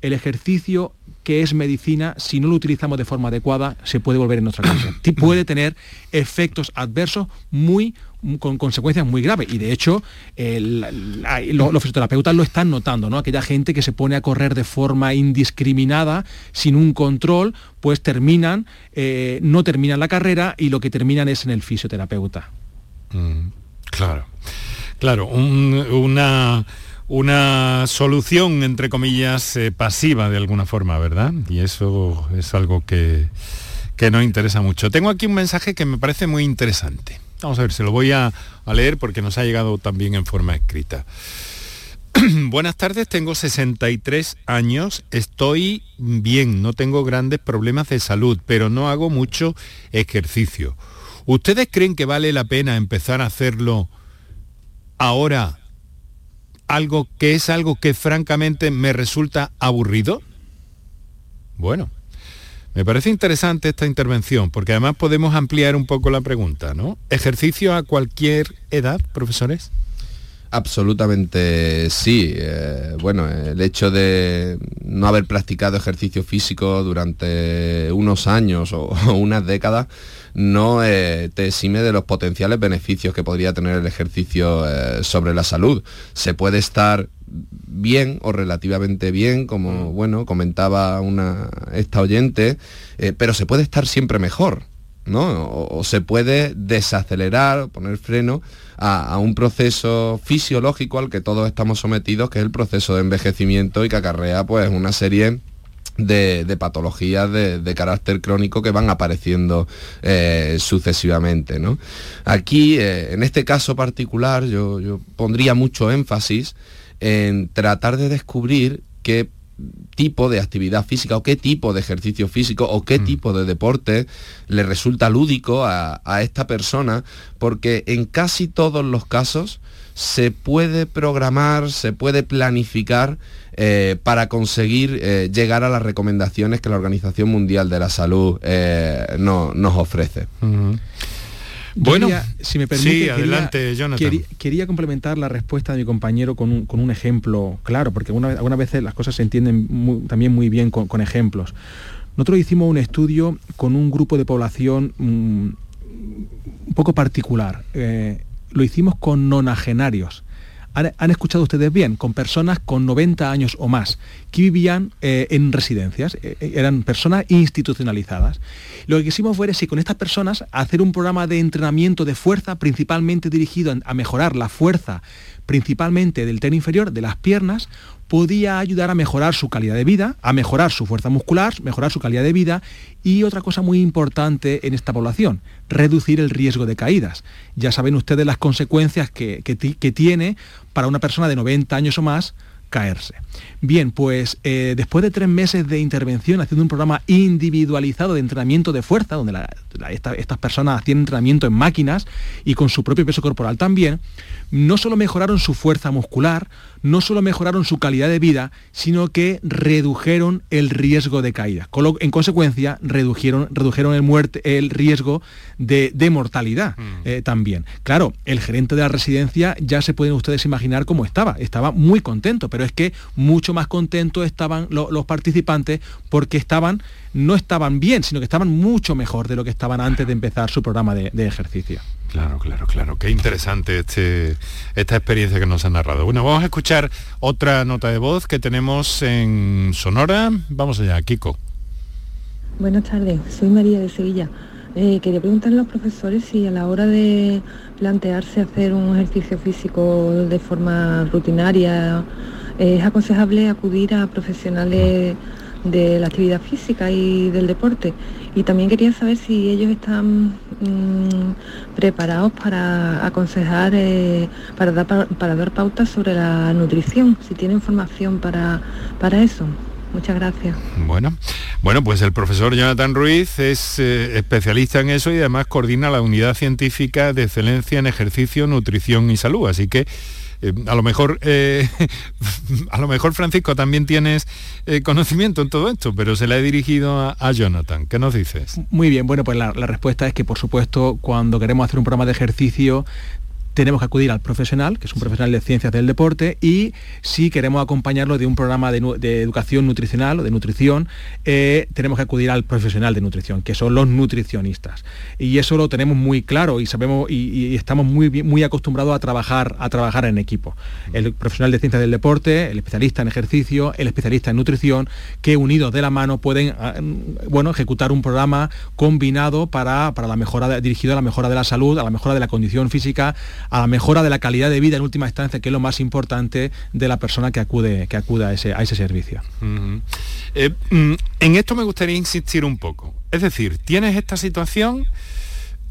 el ejercicio que es medicina, si no lo utilizamos de forma adecuada, se puede volver en nuestra contra. puede tener efectos adversos muy con consecuencias muy graves. Y de hecho, los, fisioterapeutas lo están notando, ¿no? Aquella gente que se pone a correr de forma indiscriminada, sin un control, pues terminan, eh, no terminan la carrera y lo que terminan es en el fisioterapeuta. Mm, claro, claro, una una solución, entre comillas, eh, pasiva de alguna forma, ¿verdad? Y eso es algo que, que nos interesa mucho. Tengo aquí un mensaje que me parece muy interesante. Vamos a ver, se lo voy a, leer porque nos ha llegado también en forma escrita. Buenas tardes, tengo 63 años, estoy bien, no tengo grandes problemas de salud, pero no hago mucho ejercicio. ¿Ustedes creen que vale la pena empezar a hacerlo ahora algo que es algo que francamente me resulta aburrido? Bueno, me parece interesante esta intervención, porque además podemos ampliar un poco la pregunta, ¿no? ¿Ejercicio a cualquier edad, profesores? Absolutamente sí. Eh, bueno, el hecho de no haber practicado ejercicio físico durante unos años o, unas décadas no eh, te exime de los potenciales beneficios que podría tener el ejercicio eh, sobre la salud. Se puede estar bien o relativamente bien, como mm. bueno, comentaba una, esta oyente, pero se puede estar siempre mejor. ¿no? O, se puede desacelerar, poner freno a, un proceso fisiológico al que todos estamos sometidos, que es el proceso de envejecimiento y que acarrea pues una serie de, patologías de, carácter crónico que van apareciendo eh, sucesivamente. Aquí, eh, en este caso particular, yo, yo pondría mucho énfasis en tratar de descubrir qué tipo de actividad física o qué tipo de ejercicio físico o qué mm. tipo de deporte le resulta lúdico a, esta persona, porque en casi todos los casos se puede programar, se puede planificar eh, para conseguir eh, llegar a las recomendaciones que la Organización Mundial de la Salud eh, nos ofrece. Bueno, si me permite, adelante, quería, complementar la respuesta de mi compañero con un, ejemplo claro, porque algunas veces las cosas se entienden también muy bien con, ejemplos. Nosotros hicimos un estudio con un grupo de población mm, un poco particular. Eh, lo hicimos con nonagenarios han, escuchado ustedes bien, con personas con 90 años o más, que vivían eh, en residencias, eh, eh, eran personas institucionalizadas. Lo que quisimos es si con estas personas hacer un programa de entrenamiento de fuerza, principalmente dirigido a mejorar la fuerza, principalmente del tren inferior, de las piernas, podía ayudar a mejorar su calidad de vida, a mejorar su fuerza muscular, mejorar su calidad de vida y otra cosa muy importante en esta población, reducir el riesgo de caídas. Ya saben ustedes las consecuencias que, que tiene para una persona de 90 años o más caerse. Bien, pues eh, después de tres meses de intervención haciendo un programa individualizado de entrenamiento de fuerza, donde estas personas hacían entrenamiento en máquinas y con su propio peso corporal también, no solo mejoraron su fuerza muscular, no solo mejoraron su calidad de vida, sino que redujeron el riesgo de caída. En consecuencia, redujeron, redujeron el, muerte, el riesgo de, mortalidad mm. eh, también. Claro, el gerente de la residencia ya se pueden ustedes imaginar cómo estaba. Estaba muy contento, pero es que mucho más contentos estaban los participantes porque estaban, no estaban bien, sino que estaban mucho mejor de lo que estaban antes de empezar su programa de, ejercicio. Claro, claro, claro. Qué interesante este, esta experiencia que nos han narrado. Bueno, vamos a escuchar otra nota de voz que tenemos en Sonora. Vamos allá, Kiko. Buenas tardes, soy María de Sevilla. Eh, quería preguntarle a los profesores si a la hora de plantearse hacer un ejercicio físico de forma rutinaria es aconsejable acudir a profesionales de la actividad física y del deporte. Y también quería saber si ellos están mm, preparados para aconsejar, eh, para, dar, para dar pautas sobre la nutrición, si tienen formación para, eso. Muchas gracias. Bueno, bueno, pues el profesor Jonathan Ruiz es eh, especialista en eso y además coordina la unidad científica de excelencia en ejercicio, nutrición y salud. Así que Eh, a lo mejor, eh, a lo mejor Francisco también tienes conocimiento en todo esto, pero se le he dirigido a, Jonathan. ¿Qué nos dices? Muy bien, bueno, pues la, la respuesta es que por supuesto cuando queremos hacer un programa de ejercicio tenemos que acudir al profesional, que es un profesional de ciencias del deporte, y si queremos acompañarlo de un programa de, educación nutricional o de nutrición, eh, tenemos que acudir al profesional de nutrición, que son los nutricionistas. Y eso lo tenemos muy claro y sabemos y, estamos muy, muy acostumbrados a trabajar, a trabajar en equipo. El profesional de ciencias del deporte, el especialista en ejercicio, el especialista en nutrición, que unidos de la mano pueden ah, bueno, ejecutar un programa combinado para, para la mejora, dirigido a la mejora de la salud, a la mejora de la condición física, a la mejora de la calidad de vida en última instancia, que es lo más importante de la persona que acude, que acude a, ese, a ese servicio. Eh, mm, en esto me gustaría insistir un poco. Es decir, tienes esta situación,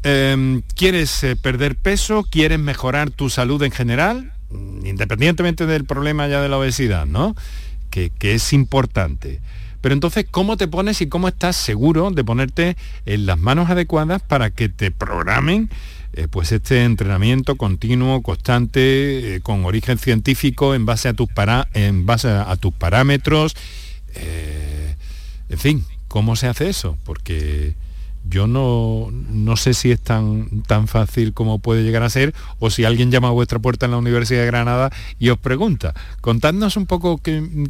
em, quieres eh, perder peso, quieres mejorar tu salud en general, mm, independientemente del problema ya de la obesidad, ¿no? Que, que es importante. Pero entonces, ¿cómo te pones y cómo estás seguro de ponerte en las manos adecuadas para que te programen eh, pues este entrenamiento continuo, constante, eh, con origen científico en base a tus, en base a, tus parámetros. Eh, en fin, ¿cómo se hace eso? Porque yo no, no, sé si es tan, tan fácil como puede llegar a ser o si alguien llama a vuestra puerta en la Universidad de Granada y os pregunta. Contadnos un poco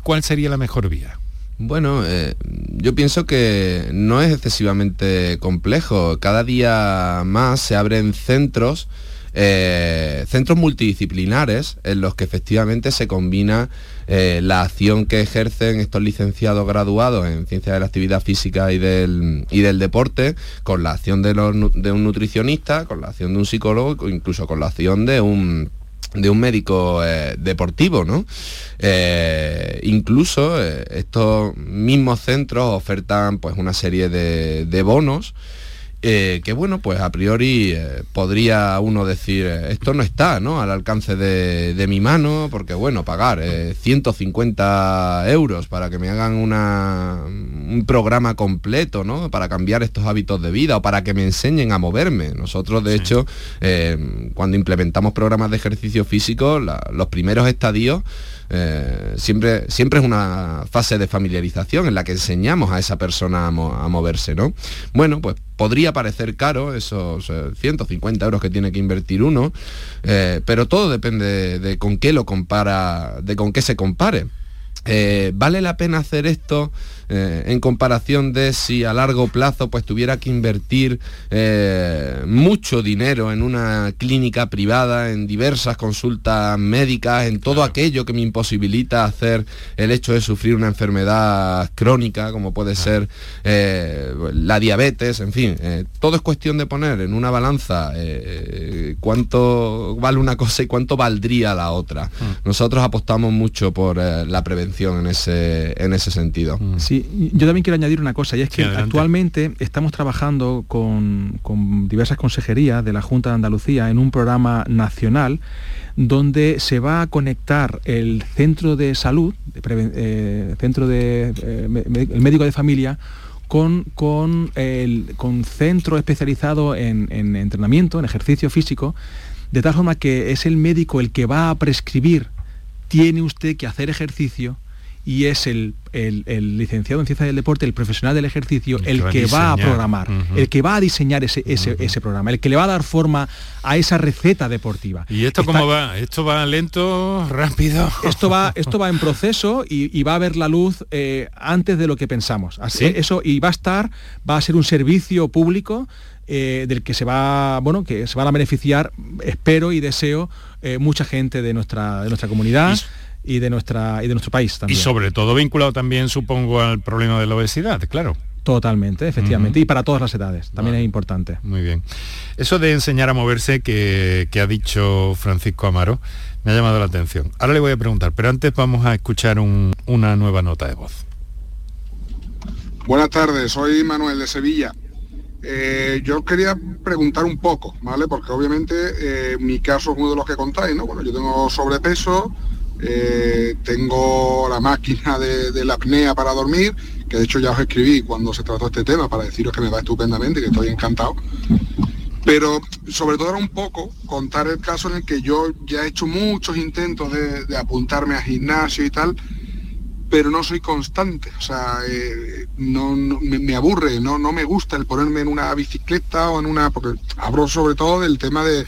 cuál sería la mejor vía. Bueno, eh, yo pienso que no es excesivamente complejo. Cada día más se abren centros, eh, centros multidisciplinares en los que efectivamente se combina eh, la acción que ejercen estos licenciados graduados en ciencias de la actividad física y del, y del deporte con la acción de, de un nutricionista, con la acción de un psicólogo, incluso con la acción de un de un médico eh, deportivo, ¿no? Eh, incluso eh, estos mismos centros ofertan pues una serie de, de bonos eh, que bueno, pues a priori eh, podría uno decir, eh, esto no está ¿no? al alcance de, mi mano, porque bueno, pagar 150 euros para que me hagan una, un programa completo, ¿no? Para cambiar estos hábitos de vida o para que me enseñen a moverme. Nosotros, de hecho, cuando implementamos programas de ejercicio físico, los primeros estadios, siempre, siempre es una fase de familiarización en la que enseñamos a esa persona a, moverse, ¿no? Bueno, pues podría parecer caro esos 150 euros que tiene que invertir uno, eh, pero todo depende de, con qué lo compara, de con qué se compare. Eh, ¿Vale la pena hacer esto eh, en comparación de si a largo plazo pues tuviera que invertir eh, mucho dinero en una clínica privada, en diversas consultas médicas, en todo aquello que me imposibilita hacer el hecho de sufrir una enfermedad crónica como puede ser la diabetes, en fin, todo es cuestión de poner en una balanza cuánto vale una cosa y cuánto valdría la otra. Mm. Nosotros apostamos mucho por la prevención en ese, en ese sentido. Mm. Sí, yo también quiero añadir una cosa, y es que actualmente estamos trabajando con, diversas consejerías de la Junta de Andalucía en un programa nacional donde se va a conectar el centro de salud, eh, centro de eh, el médico de familia, con, con, el, con centro especializado en, en, entrenamiento, en ejercicio físico, de tal forma que es el médico el que va a prescribir, tiene usted que hacer ejercicio y es el, licenciado en ciencia del deporte, el profesional del ejercicio, el, que va a programar, el que va a diseñar ese, ese, programa, el que le va a dar forma a esa receta deportiva. ¿Y esto cómo va? ¿Esto va lento, rápido? Esto va, esto va en proceso y, va a ver la luz eh, antes de lo que pensamos. Así, eso, y va a estar, va a ser un servicio público eh, del que se va, bueno, que se van a beneficiar, espero y deseo, eh, mucha gente de nuestra, de nuestra comunidad y de, nuestra, y de nuestro país también. Y sobre todo vinculado también, supongo, al problema de la obesidad, claro. Totalmente, efectivamente, y para todas las edades, también es importante. Muy bien. Eso de enseñar a moverse que, ha dicho Francisco Amaro me ha llamado la atención. Ahora le voy a preguntar, pero antes vamos a escuchar una nueva nota de voz. Buenas tardes, soy Manuel de Sevilla. Eh, yo quería preguntar un poco, ¿vale? Porque obviamente eh, mi caso es uno de los que contáis, ¿no? Bueno, yo tengo sobrepeso, eh, tengo la máquina de, la apnea para dormir, que de hecho ya os escribí cuando se trató este tema para deciros que me va estupendamente, que estoy encantado. Pero sobre todo era un poco contar el caso en el que yo ya he hecho muchos intentos de, apuntarme a gimnasio y tal, pero no soy constante, o sea, eh, no, me, aburre, no, no me gusta el ponerme en una bicicleta o en una, porque hablo sobre todo del tema de,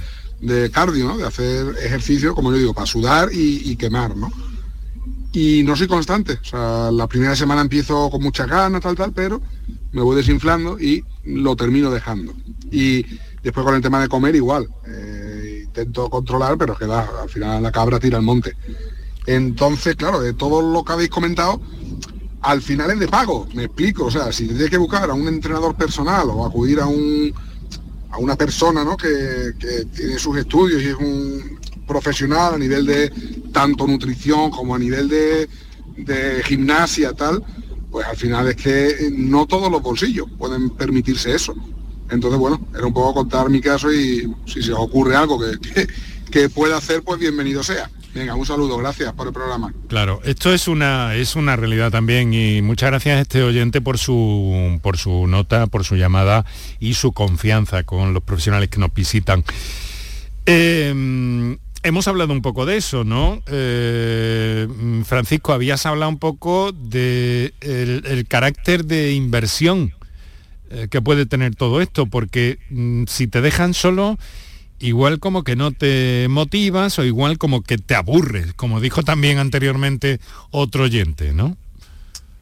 cardio, de hacer ejercicio, como yo digo, para sudar y, quemar, ¿no? y no soy constante. O sea, la primera semana empiezo con muchas ganas, tal, tal, pero me voy desinflando y lo termino dejando. Y después con el tema de comer igual. Eh, intento controlar, pero es que da, al final la cabra tira al monte. Entonces, claro, de todo lo que habéis comentado, al final es de pago, me explico. O sea, si tienes que buscar a un entrenador personal o acudir a un a una persona ¿no? que, que tiene sus estudios y es un profesional a nivel de tanto nutrición como a nivel de, gimnasia, tal, pues al final es que no todos los bolsillos pueden permitirse eso. Entonces, bueno, era un poco contar mi caso y si se os ocurre algo que, que, pueda hacer, pues bienvenido sea. Venga, un saludo, gracias por el programa. Claro, esto es una, es una realidad también y muchas gracias a este oyente por su, por su nota, por su llamada y su confianza con los profesionales que nos visitan. Em, hemos hablado un poco de eso, ¿no? Eh, Francisco, habías hablado un poco del de el, carácter de inversión eh, que puede tener todo esto, porque mm, si te dejan solo, igual como que no te motivas o igual como que te aburres, como dijo también anteriormente otro oyente, ¿no?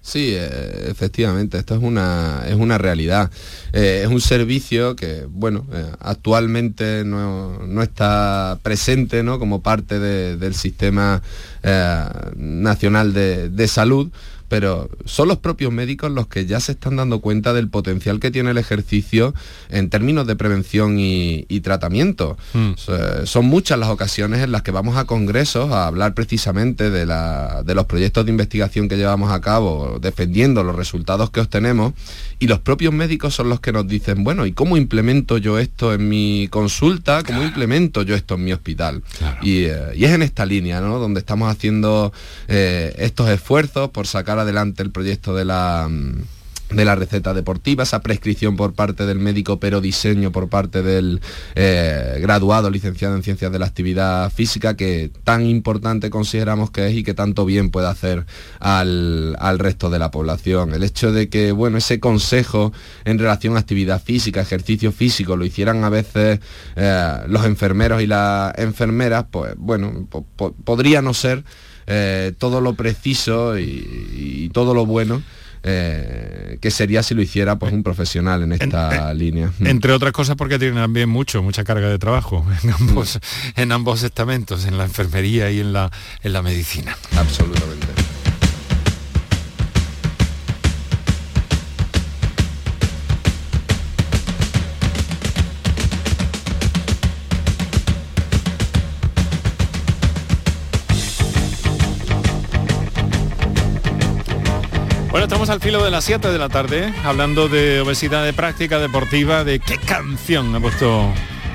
Sí, eh, efectivamente, esto es una, es una realidad. Eh, es un servicio que, bueno, eh, actualmente no, está presente ¿no? como parte del sistema nacional de, de salud, pero son los propios médicos los que ya se están dando cuenta del potencial que tiene el ejercicio en términos de prevención y, tratamiento. Hmm. Son muchas las ocasiones en las que vamos a congresos a hablar precisamente de, de los proyectos de investigación que llevamos a cabo, defendiendo los resultados que obtenemos, y los propios médicos son los que nos dicen, bueno, ¿y cómo implemento yo esto en mi consulta? ¿Cómo implemento yo esto en mi hospital? Eh, y, es en esta línea, ¿no? Donde estamos haciendo eh, estos esfuerzos por sacar adelante el proyecto de la mm, de la receta deportiva, esa prescripción por parte del médico, pero diseño por parte del eh, graduado licenciado en ciencias de la actividad física, que tan importante consideramos que es y que tanto bien puede hacer al, resto de la población. El hecho de que, bueno, ese consejo en relación a actividad física, ejercicio físico, lo hicieran a veces eh, los enfermeros y las enfermeras, pues bueno, podría no ser eh, todo lo preciso y todo lo bueno eh, que sería si lo hiciera pues un profesional en esta línea. Mm. Entre otras cosas porque tiene también mucho, mucha carga de trabajo en ambos, en ambos estamentos, en la enfermería y en la, en la medicina. Absolutamente. Bueno, estamos al filo de las 7 de la tarde, hablando de obesidad de práctica deportiva, de qué canción ha puesto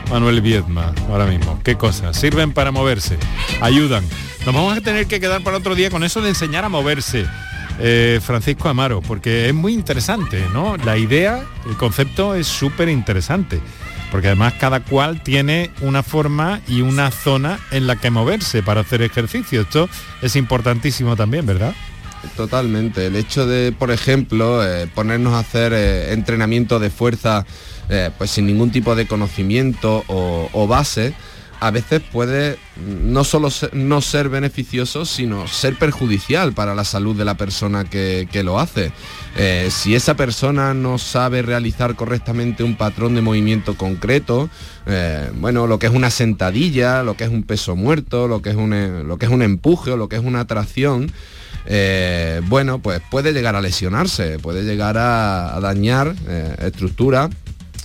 Manuel Viedma ahora mismo. ¿Qué cosas? Sirven para moverse, ayudan. Nos vamos a tener que quedar para otro día con eso de enseñar a moverse. Eh, Francisco Amaro, porque es muy interesante, ¿no? La idea, el concepto es súper interesante, porque además cada cual tiene una forma y una zona en la que moverse para hacer ejercicio. Esto es importantísimo también, ¿verdad? Totalmente. El hecho de, por ejemplo, eh, ponernos a hacer eh, entrenamiento de fuerza eh, pues sin ningún tipo de conocimiento o, base, a veces puede no solo no ser beneficioso, sino ser perjudicial para la salud de la persona que, lo hace. si esa persona no sabe realizar correctamente un patrón de movimiento concreto, bueno, lo que es una sentadilla, lo que es un peso muerto, lo que es un, lo que es un empuje o lo que es una tracción, eh, bueno, pues puede llegar a lesionarse, puede llegar a, dañar eh, estructura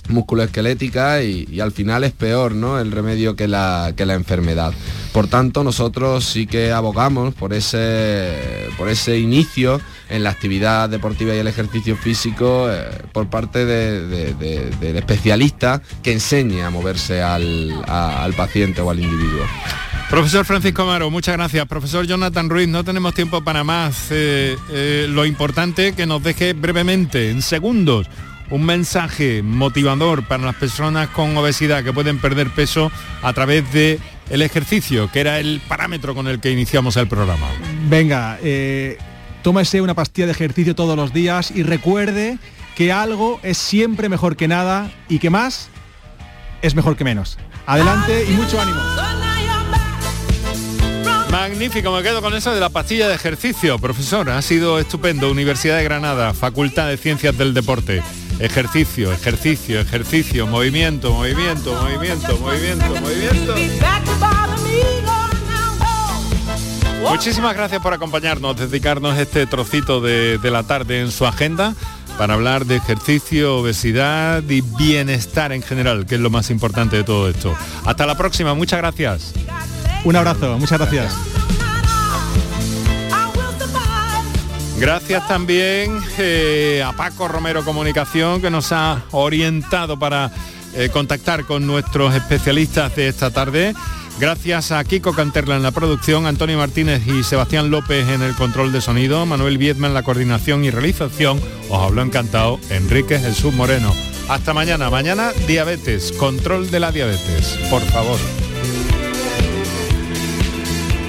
musculoesquelética y, y, al final es peor ¿no? el remedio que la, que la enfermedad. Por tanto, nosotros sí que abogamos por ese, por ese inicio en la actividad deportiva y el ejercicio físico eh, por parte del especialista que enseñe a moverse al, al paciente o al individuo. Profesor Francisco Amaro, muchas gracias. Profesor Jonathan Ruiz, no tenemos tiempo para más. Eh, eh, lo importante que nos deje brevemente, en segundos, un mensaje motivador para las personas con obesidad que pueden perder peso a través de el ejercicio, que era el parámetro con el que iniciamos el programa. Venga, eh, tómese una pastilla de ejercicio todos los días y recuerde que algo es siempre mejor que nada y que más es mejor que menos. Adelante y mucho ánimo. Magnífico, me quedo con eso de la pastilla de ejercicio, profesor. Ha sido estupendo. Universidad de Granada, Facultad de Ciencias del Deporte. Ejercicio, ejercicio, ejercicio, movimiento, movimiento, movimiento, movimiento, movimiento. Muchísimas gracias por acompañarnos, dedicarnos este trocito de, de la tarde en su agenda para hablar de ejercicio, obesidad y bienestar en general, que es lo más importante de todo esto. Hasta la próxima, muchas gracias. Un abrazo, muchas gracias. Gracias también eh, a Paco Romero Comunicación que nos ha orientado para eh, contactar con nuestros especialistas de esta tarde. Gracias a Kiko Canterla en la producción, Antonio Martínez y Sebastián López en el control de sonido, Manuel Viedma en la coordinación y realización. Os habló encantado Enrique Jesús Moreno. Hasta mañana. Mañana diabetes, control de la diabetes, por favor.